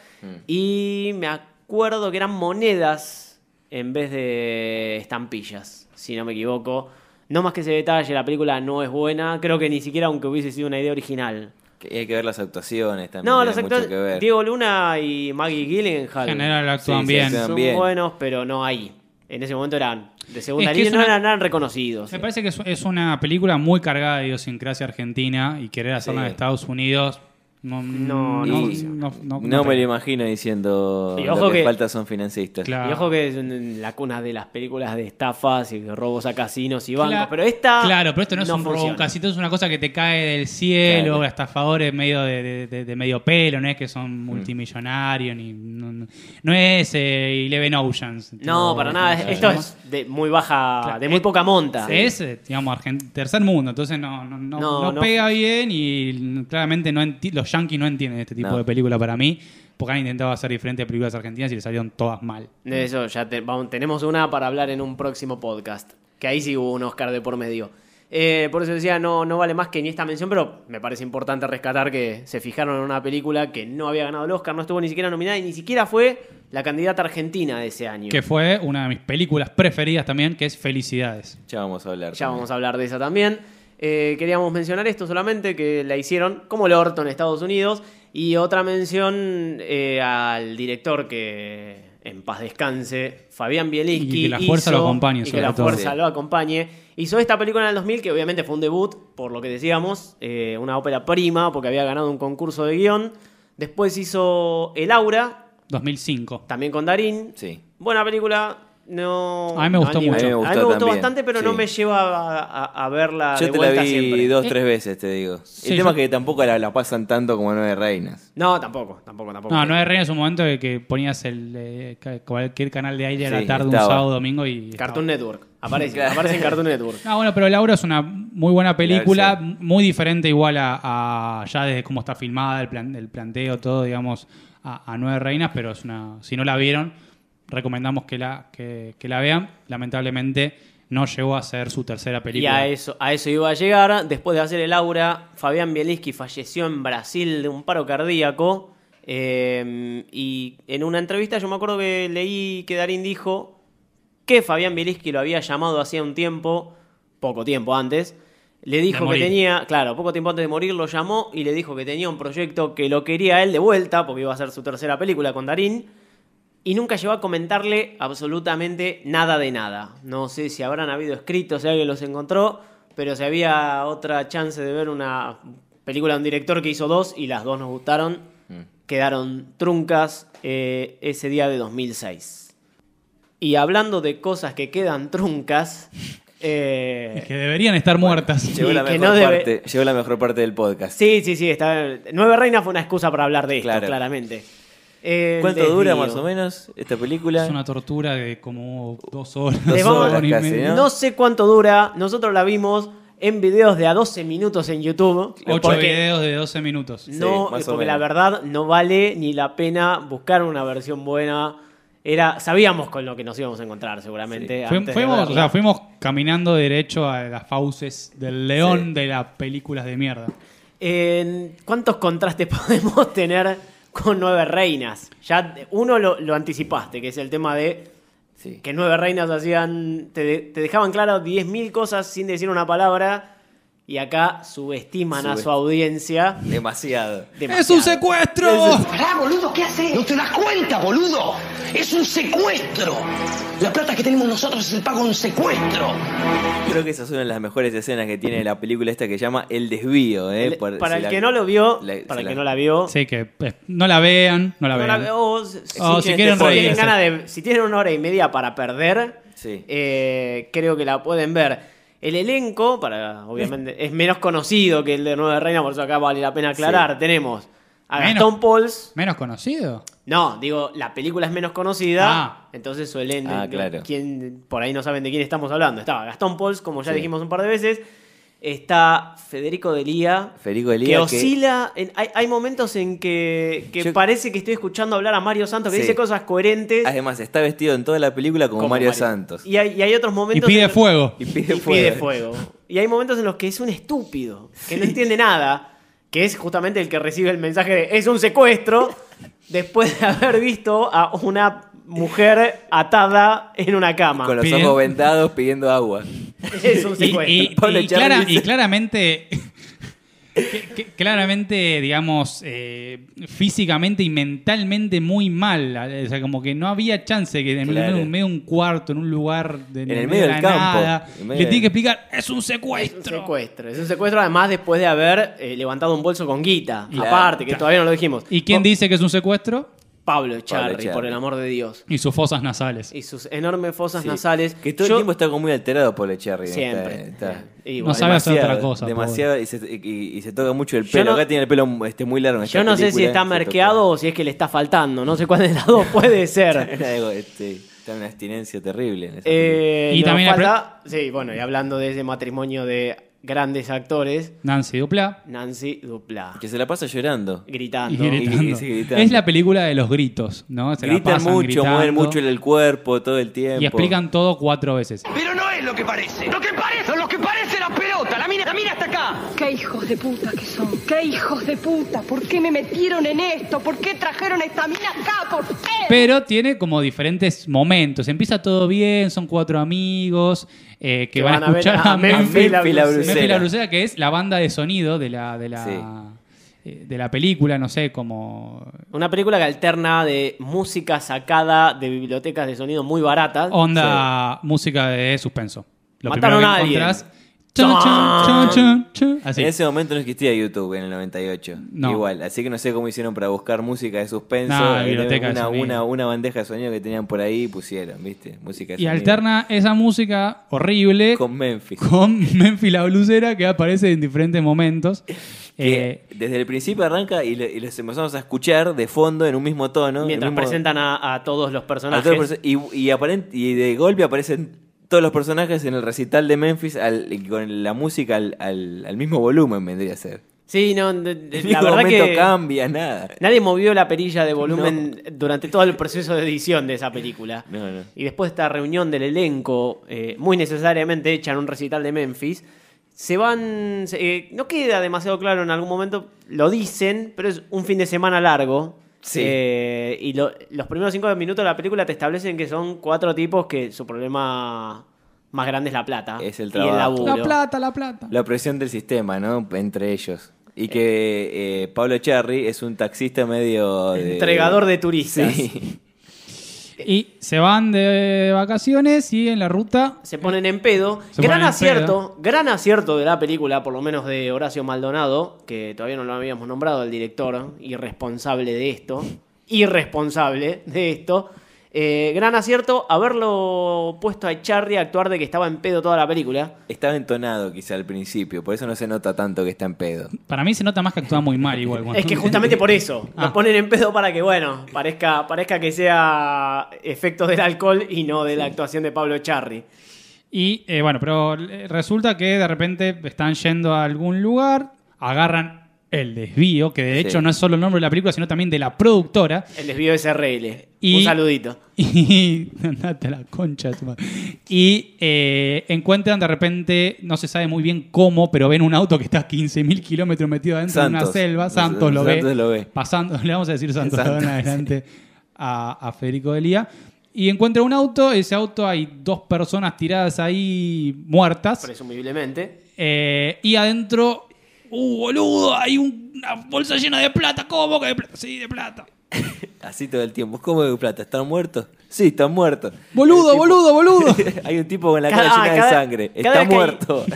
Y me acuerdo que eran monedas en vez de estampillas, si no me equivoco. No más que ese detalle, la película no es buena. Creo que ni siquiera aunque hubiese sido una idea original. Y hay que ver las actuaciones también. No, los actores, que ver. Diego Luna y Maggie Gyllenhaal. En general actúan Sí, bien. son bien. buenos, pero no ahí. En ese momento eran de segunda Es que línea, es no una- eran, eran reconocidos. Me parece que es, es una película muy cargada de idiosincrasia argentina y querer hacerla Sí. en Estados Unidos no, No, no no, no- no- No no me lo imagino diciendo Y lo ojo que, que- falta son financistas. Claro. Y ojo que es la cuna de las películas de estafas y de robos a casinos y bancos. Pero esta. Claro, pero esto no es un robo, un casito, es una cosa que te cae del cielo, Claro. estafadores medio de, de- de- de medio pelo, no es que son multimillonarios, ni no, no- no es eh, Eleven Oceans. No, para nada. ¿cómo se Esto es de muy baja, Claro, de muy es- poca monta. Es, eh, digamos, tercer mundo, entonces no, no, no, No, no no. pega bien y claramente no enti- los yankees no entienden este tipo No. de película para mí, porque han intentado hacer diferentes películas argentinas y le salieron todas mal. De eso ya te- vamos, tenemos una para hablar en un próximo podcast. Que ahí sí hubo un Oscar de por medio. Eh, por eso decía, no, no vale más que ni esta mención, pero me parece importante rescatar que se fijaron en una película que no había ganado el Oscar, no estuvo ni siquiera nominada y ni siquiera fue la candidata argentina de ese año. Que fue una de mis películas preferidas también, que es Felicidades. Ya vamos a hablar. Ya también. vamos a hablar de esa también. Eh, queríamos mencionar esto solamente, que la hicieron como el orto en Estados Unidos. Y otra mención eh, al director que en paz descanse, Fabián Bielinski. Y que la fuerza lo acompañe, Y que la todo. fuerza lo acompañe. Hizo esta película en el 2000, que obviamente fue un debut, por lo que decíamos, eh, una ópera prima, porque había ganado un concurso de guion. Después hizo El Aura, 2005. también con Darín. Sí. Buena película. No, A mí me gustó mucho. A mí me A mí gustó me gustó también, bastante, pero no me lleva a, a- a verla Yo de te la vuelta vi siempre. dos, Eh, tres veces, te digo. sí, el tema yo- es que tampoco la, la pasan tanto como Nueve Reinas. No, tampoco, tampoco, tampoco. No, no es reina en su momento de que ponías el eh, cualquier canal de aire a la tarde, un sábado, domingo y. Cartoon estaba. Network. Aparece, Claro. aparece en Cartoon Network. (laughs) No, bueno, pero Laura es una muy buena película, Claro, muy diferente igual a, a ya desde cómo está filmada, el, plan, el planteo, todo, digamos, a, a Nueve Reinas, pero es una. Si no la vieron, recomendamos que la, que, que la vean. Lamentablemente, no llegó a ser su tercera Y película. a eso, a eso iba a llegar. Después de hacer el aura, Fabián Bielinski falleció en Brasil de un paro cardíaco. eh, y en una entrevista yo me acuerdo que leí que Darín dijo que Fabián Bielinski lo había llamado hacía un tiempo, poco tiempo antes. Le dijo que tenía, claro, poco tiempo antes de morir lo llamó y le dijo que tenía un proyecto que lo quería él de vuelta, porque iba a ser su tercera película con Darín. Y nunca llegó a comentarle absolutamente nada de nada. No sé si habrán habido escritos, si alguien los encontró, pero si había otra chance de ver una película de un director que hizo dos y las dos nos gustaron, quedaron truncas eh, ese día de 2006. Y hablando de cosas que quedan truncas, (laughs) eh, Que deberían estar muertas. Llegó, la mejor no debe- parte, llegó la mejor parte del podcast. sí, sí, sí, está, Nueve Reinas fue una excusa para hablar de esto, Claro. claramente. Eh, ¿Cuánto desvío. dura más o menos esta película? Es una tortura de como dos horas. Dos horas y casi, media. No sé cuánto dura. Nosotros la vimos en videos de a 12 minutos en YouTube. Ocho videos de 12 minutos. No, Sí, porque la verdad no vale ni la pena buscar una versión buena. Era, sabíamos con lo que nos íbamos a encontrar seguramente. Fui- antes de fuimos, o sea, fuimos caminando derecho a las fauces del león de las películas de mierda. ¿Cuántos contrastes (laughs) podemos tener con Nueve Reinas? Ya uno lo, lo anticipaste, que es el tema de Sí. que Nueve Reinas hacían, te, te dejaban claro 10.000 cosas sin decir una palabra y acá subestiman a su audiencia. Demasiado. ¡Es un secuestro! Pará, boludo, ¿qué haces? ¿No te das cuenta, boludo? Es un secuestro. La plata que tenemos nosotros es el pago de un secuestro. Creo que esa es una de las mejores escenas que tiene la película esta que se llama El desvío. ¿eh? El- Por- para el la- que no lo vio, la- para el la- que no la vio, Sí, que eh, no la vean, no la no la vean. o si, Oh, si quieren si tienen reírse. ganas de, si tienen una hora y media para perder, Sí. eh, creo que la pueden ver. El elenco, para obviamente, es menos conocido que el de Nueva Reina, por eso acá vale la pena aclarar. Tenemos a Menos. Gastón Pauls. Menos conocido. No, digo, la película es menos conocida, Ah. entonces suelen... Ah, claro. quien, por ahí no saben de quién estamos hablando. Estaba Gastón Pauls, como ya Sí. dijimos un par de veces. Está Federico Delía. Federico Delía, Que que- oscila... en- hay, hay momentos en que, que Yo- parece que estoy escuchando hablar a Mario Santos, que Sí. dice cosas coherentes. Además, está vestido en toda la película como, como Mario, Santos. Y hay, y hay otros Y momentos... pide en- fuego. Y pide y fuego. pide fuego. Y hay momentos en los que es un estúpido, que no entiende nada, que es justamente el que recibe el mensaje de es un secuestro, después de haber visto a una mujer atada en una cama. Con los ojos vendados pidiendo agua. (laughs) Es un Y, secuestro. y- Pablo y Echarri clara- dice- y claramente, (laughs) que- que- claramente, digamos, eh, físicamente y mentalmente muy mal. O sea, como que no había chance que en Claro. medio, en de un cuarto, en un lugar de, En el medio de del campo, nada, en le tiene que explicar, es un Es un secuestro. secuestro. Es un secuestro, además, después de haber eh, levantado un bolso con guita. Claro, aparte, que claro. todavía no lo dijimos. ¿Y quién dice que es un secuestro? Pablo Echarri, Echarri. por el amor de Dios. Y sus fosas nasales. Y sus enormes fosas Sí. nasales. Que todo Yo- el tiempo está como muy alterado por Cherry. Siempre. Está, Y No sabe hacer otra cosa, Demasiado y se, y- y se toca mucho el Yo pelo. no- Acá tiene el pelo este, muy largo. en Yo no sé si está toca- merqueado o si es que le está faltando. No sé cuál de las dos puede (laughs) ser. Este, está en una abstinencia terrible. en Eh, Y nos también falta, sí, bueno, y hablando de ese matrimonio de grandes actores, Nancy Dupla. Nancy Dupla, que se la pasa llorando. Y gritando. gritando. y sigue gritando. Es la película de los gritos, ¿no? Se la Gritan pasan mucho, gritando mueven mucho el cuerpo todo el tiempo. Y explican todo cuatro veces. Pero no es lo que parece. Lo que parece, lo que parece la pelota. La mina, la mina está acá. Qué hijos de puta que son. Qué hijos de puta. ¿Por qué me metieron en esto? ¿Por qué trajeron a esta mina acá? ¿Por qué? Pero tiene como diferentes momentos. Empieza todo bien, son cuatro amigos eh, que, Que van, van a escuchar a a Memphis Memphis la La Blusera, que es la banda de sonido de la, de la, Sí. eh, de la película, no sé, como Una película que alterna de música sacada de bibliotecas de sonido muy baratas. onda música de suspenso. Lo Mataron primero a alguien. Así. En ese momento no existía YouTube en el 98. No. Igual, así que no sé cómo hicieron para buscar música de suspenso. No, Eh, biblioteca una, sonido. una, una bandeja de sonido que tenían por ahí y pusieron, ¿viste? Música de Y sonido. alterna esa música horrible con Memphis. con (laughs) Memphis la blusera que aparece en diferentes momentos. Que Eh, desde el principio arranca y, le- y los empezamos a escuchar de fondo en un mismo tono. mientras mismo- presentan a, a todos los a personajes. todos los perso- y, y, aparent- y de golpe aparecen todos los personajes en el recital de Memphis al- con la música al, al- al mismo volumen, vendría a ser. Sí, no, de- de- (laughs) la verdad que cambia nada. nadie movió la perilla de volumen durante todo el proceso de edición de esa (laughs) película. No, no. Y después de esta reunión del elenco, eh, muy necesariamente hecha en un recital de Memphis, se van. eh, no queda demasiado claro en algún momento, lo dicen, pero es un fin de semana largo. Sí. Eh, y lo- los primeros cinco minutos de la película te establecen que son cuatro tipos que su problema más grande es la plata. Es el y el trabajo. laburo. La plata, la plata. La presión del sistema, ¿no? Entre ellos. Y que eh, Pablo Cherry es un taxista medio... (laughs) de- Entregador de turistas. Sí. Y se van de vacaciones y en la ruta se ponen en pedo. Se gran acierto, gran acierto de la película, por lo menos de Horacio Maldonado, que todavía no lo habíamos nombrado, el director irresponsable de esto, irresponsable de esto. Eh, gran acierto haberlo puesto a Charlie a actuar de que estaba en pedo toda la película. Estaba entonado quizá al principio, por eso no se nota tanto que está en pedo. Para mí se nota más que actúa muy mal igual. Es que (laughs) justamente por eso, Ah. lo ponen en pedo para que, bueno, parezca, parezca que sea efecto del alcohol y no de la actuación de Pablo Charri. Y eh, bueno, pero resulta que de repente están yendo a algún lugar, agarran el desvío, que de Sí. hecho no es solo el nombre de la película, sino también de la productora. El desvío de SRL. Y- Un saludito. (laughs) Y andate a la concha tu madre. Y eh, encuentran de repente, no se sabe muy bien cómo, pero ven un auto que está a 15.000 kilómetros metido adentro de una selva. Santos lo Santos ve. lo ve. Pasando, (laughs) le vamos a decir en Santos, adelante a, a Federico Delía. Y encuentra un auto, ese auto hay dos personas tiradas ahí muertas. Presumiblemente. Eh, y adentro, ¡uh, boludo! Hay un- una bolsa llena de plata. ¿Cómo que de plata? Sí, de plata. (laughs) Así todo el tiempo. ¿Cómo de plata? ¿Están muertos? Sí, están muertos. Boludo, tipo- boludo, boludo. (laughs) Hay un tipo con la cara Cada- llena de sangre. Está hay- muerto. (laughs)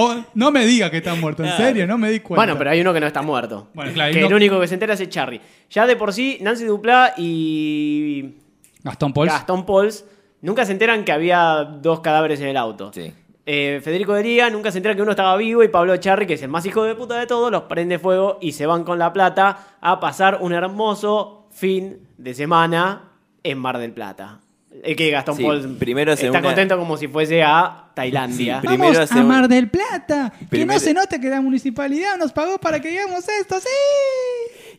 Oh, no me diga que está muerto, en serio, no me di cuenta. Bueno, pero hay uno que no está muerto. Bueno, claro, que no- el único que se entera es Charry. Ya de por sí, Nancy Duplá y Gastón Pauls. Gastón Pauls nunca se enteran que había dos cadáveres en el auto. Sí. Eh, Federico Dería nunca se entera que uno estaba vivo y Pablo Charri, que es el más hijo de puta de todos, los prende fuego y se van con la plata a pasar un hermoso fin de semana en Mar del Plata. Es que Gastón Sí, primero hace está una- contento como si fuese a Tailandia. Sí, primero Vamos a un- Mar del Plata. Que Primero- no se note que la municipalidad nos pagó para que digamos esto, sí.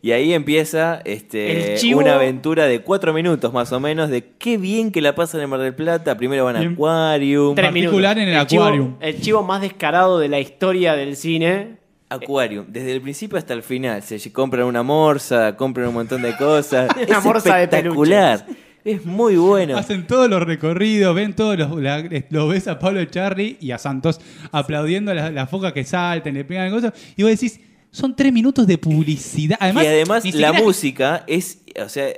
Y ahí empieza este, El una aventura de cuatro minutos más o menos de qué bien que la pasan en Mar del Plata. Primero van a Bien. Aquarium. Tres particular minutos. en el Aquarium. el chivo más descarado de la historia del cine. Aquarium, desde el principio hasta el final. Se compran una morsa, compran un montón de cosas. (laughs) Una es morsa de espectacular. Es muy bueno. Hacen todos los recorridos, ven todos los. la- lo ves a Pablo Charri y a Santos aplaudiendo a las la focas que salten, le pegan cosas. Y vos decís, son tres minutos de publicidad. Además, y además la siquiera- música es, o sea,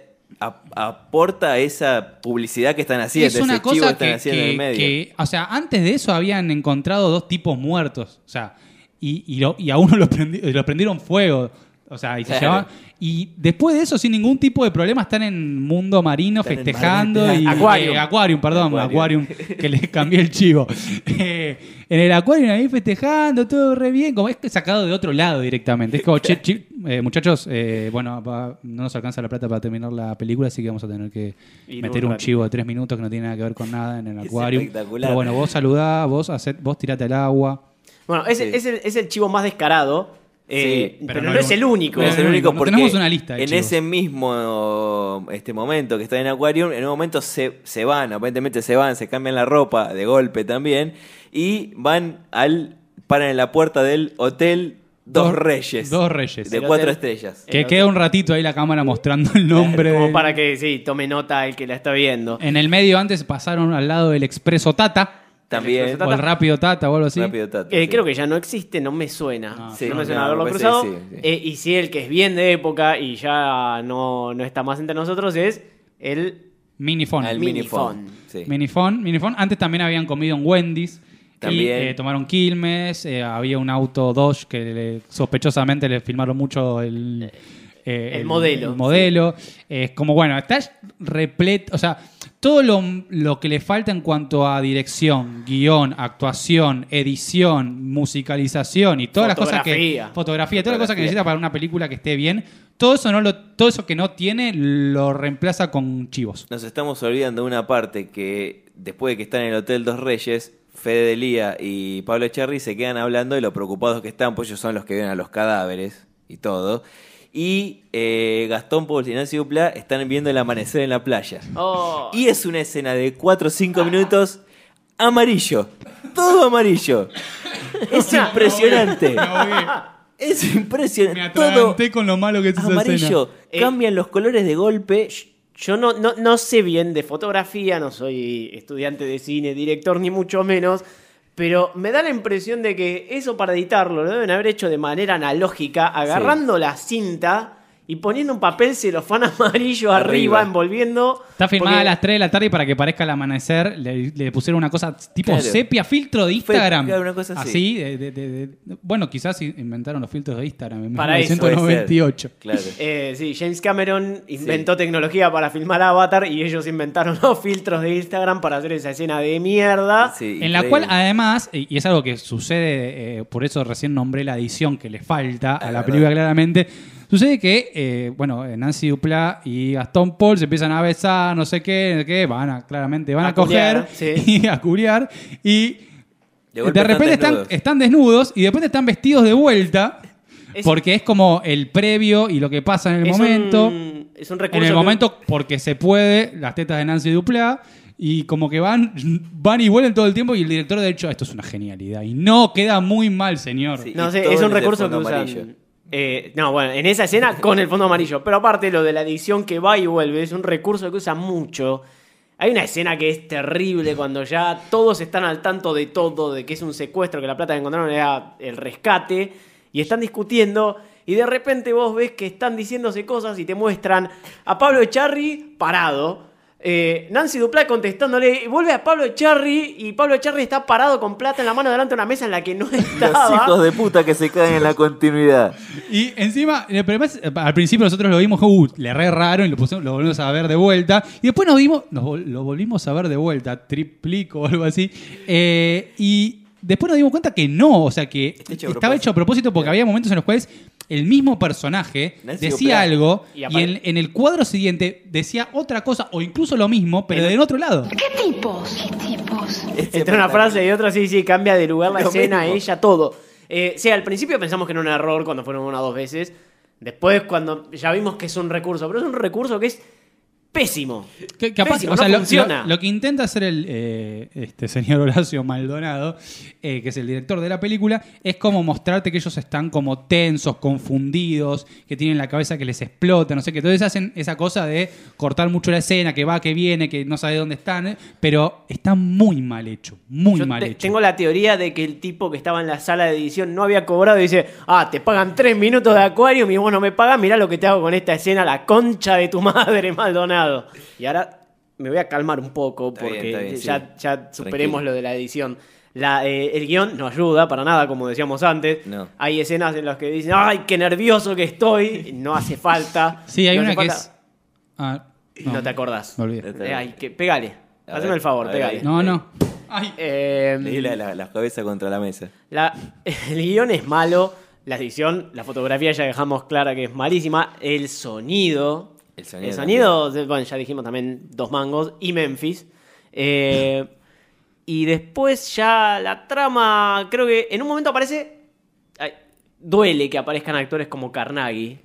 ap- aporta esa publicidad que están haciendo, es una ese chivo que cosa están que, haciendo en el medio. que- o sea, antes de eso habían encontrado dos tipos muertos, o sea, y, y, lo- y a uno lo, prendi- lo prendieron fuego, o sea, y se Claro. llevaban- y después de eso, sin ningún tipo de problema, están en mundo marino Están en Mar festejando (laughs) y. Aquarium. eh, Aquarium, perdón, Aquarium. Aquarium, (laughs) que les cambié el chivo. Eh, en el Aquarium ahí festejando, todo re bien, como es que sacado de otro lado directamente. Es como, che, (laughs) eh, muchachos, eh, bueno, va- no nos alcanza la plata para terminar la película, así que vamos a tener que meter un chivo de tres minutos que no tiene nada que ver con nada en el Es acuario. espectacular. Pero bueno, vos saludá, vos, hacé- vos tirate al agua. Bueno, es, Sí. es el, es el chivo más descarado. Eh, Sí, pero, pero no, no es el- único. No es el único no porque tenemos una lista en ese mismo este momento que está en Aquarium, en un momento se, se van, aparentemente se van, se cambian la ropa de golpe también y van al paran en la puerta del hotel Dos, Dos- Reyes. Dos Reyes. De cuatro hotel- estrellas. Que queda un ratito ahí la cámara mostrando el nombre. Como de- para que sí, tome nota el que la está viendo. En el medio antes pasaron al lado del Expreso Tata. También. O el Rápido Tata o algo así. Rápido Tata, Eh, sí. Creo que ya no existe, no me suena. No, sí, no me suena no, haberlo cruzado. que sí, sí. Eh, y sí, el que es bien de época y ya no, no está más entre nosotros es el Minifón. Minifón. Sí. Minifón. Minifón. Antes también habían comido en Wendy's. También. Y eh, tomaron Quilmes. eh, había un auto Dodge que le- sospechosamente le filmaron mucho el, eh, El modelo. el modelo. Es como, bueno, está repleto. O sea, todo lo, lo que le falta en cuanto a dirección, guion, actuación, edición, musicalización y todas las cosas que. Fotografía. Fotografía, todas las cosas que necesita para una película que esté bien. Todo eso, no lo, todo eso que no tiene lo reemplaza con chivos. Nos estamos olvidando de una parte que después de que están en el Hotel Dos Reyes, Fede Delía y Pablo Cherry se quedan hablando de lo preocupados que están, pues ellos son los que ven a los cadáveres y todo. Y eh, Gastón Pauls y Nancy Dupla están viendo el amanecer en la playa. Oh. Y es una escena de 4 o 5 minutos amarillo. Todo amarillo. (laughs) Es impresionante. Es Me impresionante. Todo atraganté con lo malo que es esa amarillo. escena. Eh, Cambian los colores de golpe. Yo no, no, no sé bien de fotografía, no soy estudiante de cine, director, ni mucho menos. Pero me da la impresión de que eso para editarlo lo deben haber hecho de manera analógica, agarrando la cinta y poniendo un papel celofán (laughs) amarillo arriba, Arriba. envolviendo. Está filmada porque- a las 3 de la tarde y para que parezca el amanecer le, le pusieron una cosa tipo Claro. sepia, filtro de Instagram. claro, una cosa así. de- de- de- de- bueno, quizás inventaron los filtros de Instagram en Para eso. 1998. Claro. (laughs) Eh, sí, James Cameron inventó tecnología para filmar Avatar y ellos inventaron (laughs) los filtros de Instagram para hacer esa escena de mierda. Sí, En la cual, además, y es algo que sucede, eh, por eso recién nombré la edición que le falta a la verdad. película claramente, sucede que, eh, bueno, Nancy Dupla y Gastón Paul se empiezan a besar, no sé qué, no sé qué, van a, claramente, van a, A culiar, coger sí. (laughs) y a curiar, y De repente están, desnudos. están desnudos y de repente están vestidos de vuelta, Es- porque es como el previo y lo que pasa en el es momento. Un, es un recurso En el que- momento, porque se puede, las tetas de Nancy Duplá, y como que van, van y vuelven todo el tiempo, y el director de hecho, esto es una genialidad. Y no queda muy mal, señor. Sí. No sé, es un recurso que usan. amarillo. Eh, no, bueno, en esa escena con el fondo amarillo. Pero aparte lo de la edición que va y vuelve, es un recurso que usan mucho. Hay una escena que es terrible cuando ya todos están al tanto de todo, de que es un secuestro, que la plata que encontraron era el rescate, y están discutiendo, y de repente vos ves que están diciéndose cosas y te muestran a Pablo Echarri parado. Eh, Nancy Duplá contestándole, y vuelve a Pablo Echarri y Pablo Echarri está parado con plata en la mano delante de una mesa en la que no (laughs) estaba. Los hijos de puta que se caen en la continuidad. Y encima, es, eh, al principio nosotros lo vimos, uh, le re raro, y lo, pusimos- lo volvimos a ver de vuelta. Y después nos vimos, nos lo volvimos a ver de vuelta, triplico o algo así. Eh, y después nos dimos cuenta que no, o sea que hecho estaba propósito. hecho a propósito porque había momentos en los cuales el mismo personaje Nancy decía algo Y en, en el cuadro siguiente decía otra cosa o incluso lo mismo, pero En- del otro lado. ¿Qué tipos? ¿Qué tipos? Entre una frase y otra, sí, sí, cambia de lugar la Lo escena, mismo. ella, todo. Eh, sí, al principio pensamos que era un error cuando fueron una o dos veces. Después, cuando ya vimos que es un recurso, pero es un recurso que es pésimo. Que, capaz- Pésimo, o sea, no lo, funciona. lo- lo que intenta hacer el eh, este señor Horacio Maldonado, eh, que es el director de la película, es como mostrarte que ellos están como tensos, confundidos, que tienen la cabeza que les explota, no sé qué. Entonces hacen esa cosa de cortar mucho la escena, que va, que viene, que no sabe dónde están, eh, pero está muy mal hecho, muy Yo mal te- hecho. tengo la teoría de que el tipo que estaba en la sala de edición no había cobrado y dice, ah, te pagan tres minutos de acuario y vos no me pagas, mirá lo que te hago con esta escena, la concha de tu (laughs) madre, Maldonado. Y ahora me voy a calmar un poco Está bien, porque está bien, ya, sí. ya superemos Tranquilo. lo de la edición. La, eh, el guion no ayuda para nada, como decíamos antes. No. Hay escenas en las que dicen, ay, qué nervioso que estoy. No hace falta. Sí, hay No una que falta. es... ah, No, te acordás. Me olvidé. Eh, ay, que, pegale. A Haceme ver, el favor, ver, ahí. No, no. Ay, Eh, la, la- la cabeza contra la mesa. La- (laughs) el guion es malo, la edición, la fotografía ya dejamos clara que es malísima, el sonido, El sonido el sonido, de- bueno, ya dijimos también Dos Mangos y Memphis. Eh, y después ya la trama, creo que en un momento aparece, ay, duele que aparezcan actores como Carnaghi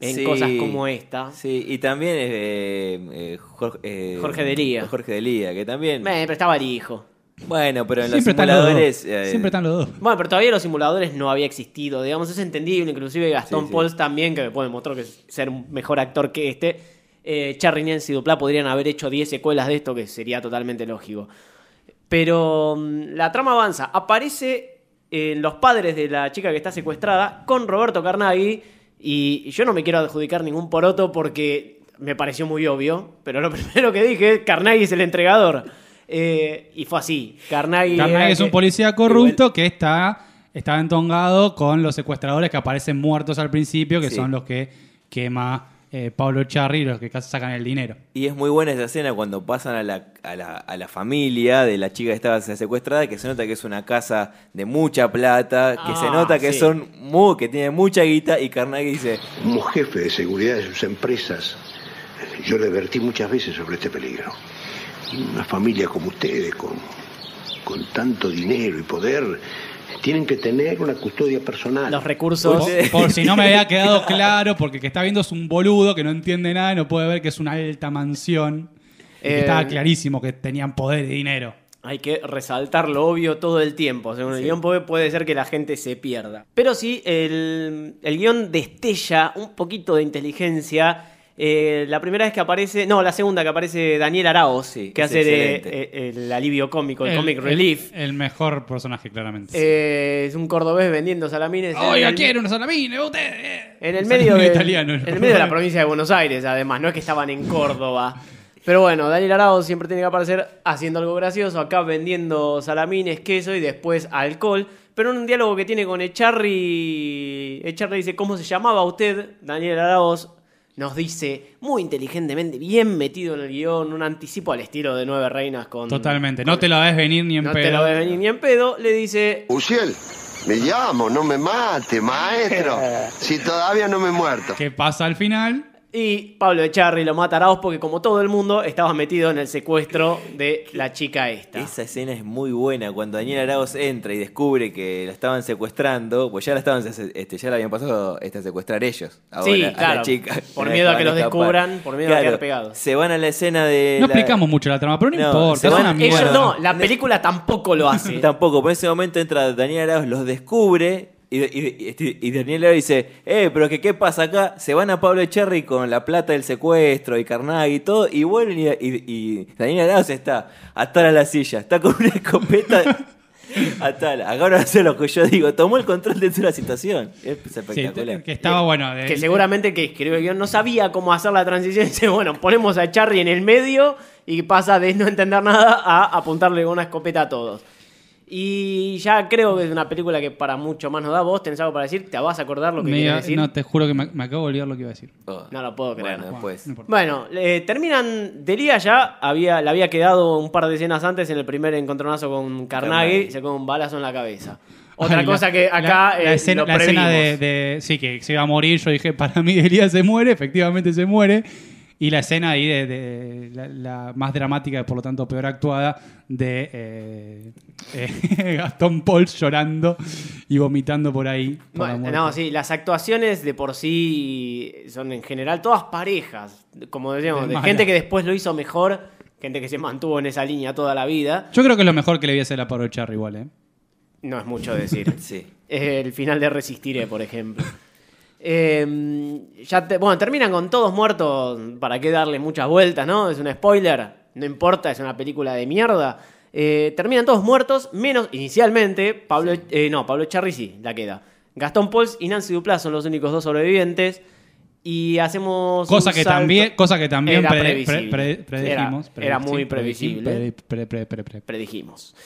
en Sí. cosas como esta. Sí, y también eh, eh, Jorge, eh, Jorge Delía. Jorge Delía, que también. Me prestaba el hijo. Bueno, pero en los están simuladores. eh, Siempre están los dos. Bueno, pero todavía los simuladores no había existido, digamos, es entendible, inclusive Gastón Sí, sí. Pauls también, que después demostró que es ser un mejor actor que este. Eh, Charry Nancy y Duplá podrían haber hecho 10 secuelas de esto, que sería totalmente lógico. Pero mm, la trama avanza. Aparece en los padres de la chica que está secuestrada con Roberto Carnaghi. Y yo no me quiero adjudicar ningún poroto porque me pareció muy obvio. Pero lo (laughs) primero que dije es: Carnaghi es el entregador. Eh, y fue así. Carnaghi, Carnage era es un que- policía corrupto que está, está entongado con los secuestradores que aparecen muertos al principio, que Sí. son los que quema eh, Pablo Charri, los que casi sacan el dinero. Y es muy buena esa escena cuando pasan a la, a, la, a la familia de la chica que estaba secuestrada, que se nota que es una casa de mucha plata, que se Ah, nota que sí. son muy, que tiene mucha guita, y Carnaghi dice, Como jefe de seguridad de sus empresas, yo le advertí muchas veces sobre este peligro. Una familia como ustedes, con con tanto dinero y poder tienen que tener una custodia personal. Los recursos. Por, por si no me había quedado (laughs) claro, porque el que está viendo es un boludo que no entiende nada y no puede ver que es una alta mansión. Que Eh, estaba clarísimo que tenían poder y dinero. Hay que resaltar lo obvio todo el tiempo. Según el guion puede, puede ser que la gente se pierda. Pero sí, el, el guion destella un poquito de inteligencia. Eh, la primera vez que aparece, no, la segunda que aparece Daniel Araoz, que es hace de eh, el alivio cómico, el, El- comic el- relief. El, mejor personaje, claramente. Eh, es un cordobés vendiendo salamines. en Oiga, el- quiero una salamine, usted. En el medio, de, italiano, en el medio de la (laughs) provincia de Buenos Aires, además, no es que estaban en Córdoba. Pero bueno, Daniel Arao siempre tiene que aparecer haciendo algo gracioso, acá vendiendo salamines, queso y después alcohol. Pero en un diálogo que tiene con Echarri, Echarri dice, ¿cómo se llamaba usted? Daniel Araoz nos dice, muy inteligentemente, bien metido en el guion, un anticipo al estilo de Nueve Reinas con... Totalmente. No te lo ves venir ni en No pedo. te lo ves venir ni en pedo, le dice, Uciel, me llamo, no me mate, maestro. (laughs) Si todavía no me he muerto. ¿Qué pasa al final? Y Pablo Echarri lo mata a Arauz porque, como todo el mundo, estaba metido en el secuestro de la chica esta. Esa escena es muy buena. Cuando Daniel Arauz entra y descubre que la estaban secuestrando, pues ya la estaban este, ya la habían pasado este, a secuestrar ellos. Ahora, Sí, a la claro. chica. Por (laughs) miedo a que los escapar. descubran, por miedo a quedar pegados. Se van a la escena de. No la- explicamos mucho la trama, pero no, No, importa. se Es van-. Ellos no, la película tampoco lo hace. (laughs) Tampoco, por ese momento entra Daniel Arauz, los descubre y, y- y- y Daniel Arauz dice, eh, pero que qué pasa acá, se van a Pablo Cherry con la plata del secuestro y Carnage y todo, y vuelven y, y- y Daniel Arauz está atada a la silla, está con una escopeta atada. Acá no hace lo que yo digo, tomó el control de toda la situación. Es Sí, espectacular. que estaba bueno. de- Que seguramente el que escribió el guion no sabía cómo hacer la transición. (laughs) Dice, bueno, ponemos a Charlie en el medio y pasa de no entender nada a apuntarle con una escopeta a todos. Y ya creo que es una película que para mucho más nos da. ¿Vos tenés algo para decir? ¿Te vas a acordar lo que iba- decir? No, te juro que me, me acabo de olvidar lo que iba a decir. Oh, No lo puedo creer. bueno. No importa. Bueno, eh, terminan. Delia ya había, le había quedado un par de escenas antes en el primer encontronazo con Carnage se con un balazo en la cabeza. Otra Ay, cosa la- que acá la, la eh, escena, lo la escena de, Sí, que se iba a morir. Yo dije, (laughs) para mí Elías se muere. Efectivamente se muere. Y la escena ahí de, de- la, la más dramática y por lo tanto peor actuada de eh, eh, (laughs) Gastón Pauls llorando y vomitando por ahí. por Bueno, no, sí, las actuaciones de por sí son en general todas parejas, como decíamos, De de mala. gente que después lo hizo mejor, gente que se mantuvo en esa línea toda la vida. Yo creo que es lo mejor que le voy a hacer a Charri igual, ¿eh? No es mucho decir. (laughs) Sí. el final de Resistiré, por ejemplo. Eh, ya te- bueno, terminan con todos muertos. ¿Para qué darle muchas vueltas, no? Es un spoiler. No importa, es una película de mierda. Eh, terminan todos muertos, menos inicialmente. Pablo, eh, no, Pablo Charri sí, la queda. Gastón Pauls y Nancy Duplass son los únicos dos sobrevivientes. Y hacemos. Cosa que, también, cosa que también Era pre- previsible. pre- pre- predijimos. Era- era muy sí, previsible. pre- pre- pre- pre- pre- Predijimos.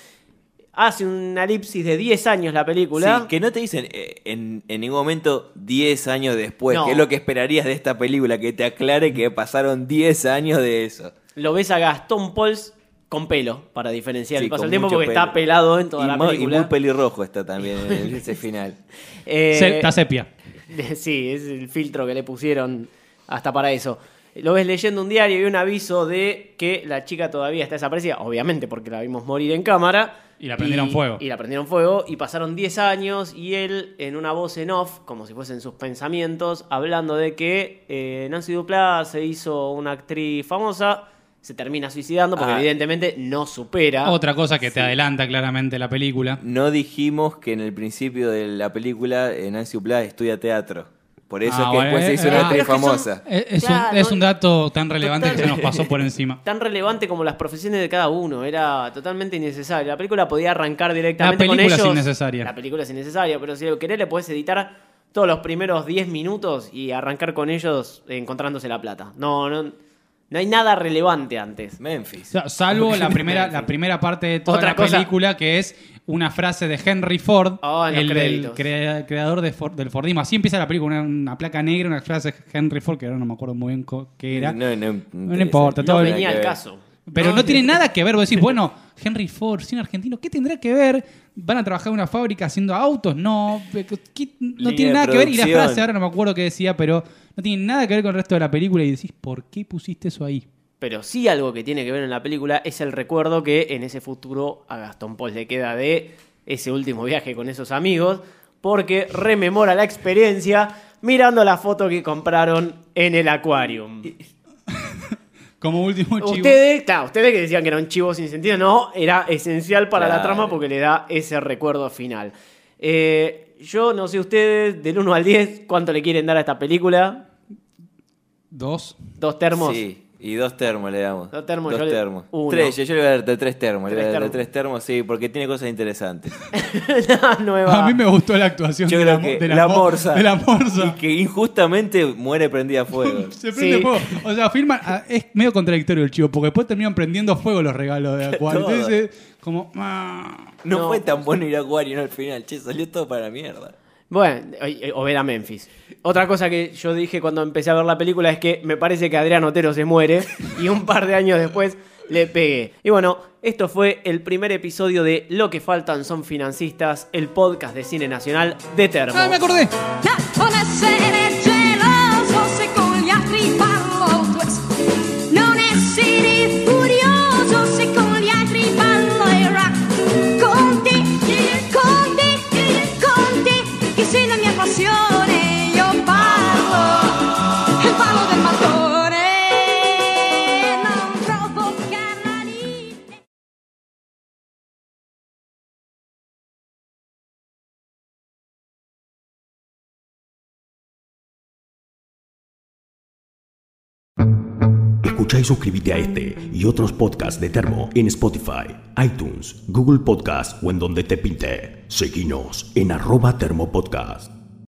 Hace una elipsis de 10 años la película. Sí, que no te dicen eh, en, en ningún momento 10 años después, No. que es lo que esperarías de esta película, que te aclare que pasaron 10 años de eso. Lo ves a Gastón Pauls con pelo, para diferenciar Sí, el paso del tiempo, porque pelo. está pelado en toda y, la mo- y película. muy pelirrojo está también (laughs) en ese final. Eh, Se- está sepia. (laughs) Sí, es el filtro que le pusieron hasta para eso. Lo ves leyendo un diario y un aviso de que la chica todavía está desaparecida, obviamente porque la vimos morir en cámara. Y la prendieron fuego. Y la prendieron fuego y pasaron 10 años y él en una voz en off, como si fuesen sus pensamientos, hablando de que eh, Nancy Duplass se hizo una actriz famosa, se termina suicidando porque Ah. evidentemente no supera. Otra cosa que te adelanta claramente la película. No dijimos que en el principio de la película eh, Nancy Duplass estudia teatro. Por eso Ah, es que después se eh, hizo eh, una actriz es que son- famosa. Es, es Claro, un, es no- un dato tan relevante que se nos pasó por encima. (laughs) Tan relevante como las profesiones de cada uno, era totalmente innecesario. La película podía arrancar La directamente con película ellos. es innecesaria. La película es innecesaria, pero si lo querés le podés editar todos los primeros 10 minutos y arrancar con ellos encontrándose la plata. No, no, no hay nada relevante antes. Memphis. O sea, salvo la (laughs) primera, la primera parte de toda Otra la cosa- película, que es una frase de Henry Ford, Oh, en los el crea- creador de Ford- del Fordismo. Así empieza la película, una, una placa negra, una frase de Henry Ford, que ahora no me acuerdo muy bien co- qué era. No, no, No importa, No todo el- venía al caso. Pero no, tiene nada que ver. Vos decís, bueno, Henry Ford, cine argentino, ¿qué tendrá que ver? ¿Van a trabajar en una fábrica haciendo autos? No, ¿qué- no Línea tiene nada que ver. Y la frase ahora no me acuerdo qué decía, pero no tiene nada que ver con el resto de la película. Y decís, ¿por qué pusiste eso ahí? pero sí algo que tiene que ver en la película es el recuerdo que en ese futuro a Gastón Paul le queda de ese último viaje con esos amigos, porque rememora la experiencia mirando la foto que compraron en el aquarium. Como último chivo. Ustedes, claro, ustedes que decían que era un chivo sin sentido, no, era esencial para la trama porque le da ese recuerdo final. Eh, yo no sé ustedes, del 1 al 10, ¿cuánto le quieren dar a esta película? Dos. ¿Dos termos? Sí, y dos termos le damos. Dos termos, Dos yo le- termos. uno. Tres, yo, yo le voy a dar de tres termos. le voy a dar de tres termos, sí, porque tiene cosas interesantes. (laughs) La nueva. A mí me gustó la actuación Yo de, creo la, que de la, mo- morsa. de la morsa. Y que injustamente muere prendida a (laughs) fuego. Se prende Sí. fuego. O sea, filman. ah, Es medio contradictorio el chivo, porque después terminan prendiendo fuego los regalos de (laughs) Acuario. Entonces, como. ah. No, No. fue tan bueno ir a Acuario ¿no? al final, che, salió todo para la mierda. Bueno, eh, o ver a Memphis. Otra cosa que yo dije cuando empecé a ver la película es que me parece que Adrián Otero se muere (laughs) y un par de años después le pegué. Y bueno, esto fue el primer episodio de Lo que faltan son financistas, el podcast de cine nacional de Termo. ¡Ah, me acordé! Escucha y suscríbete a este y otros podcasts de Termo en Spotify, iTunes, Google Podcast o en donde te pinte. Seguinos en arroba Termo Podcast.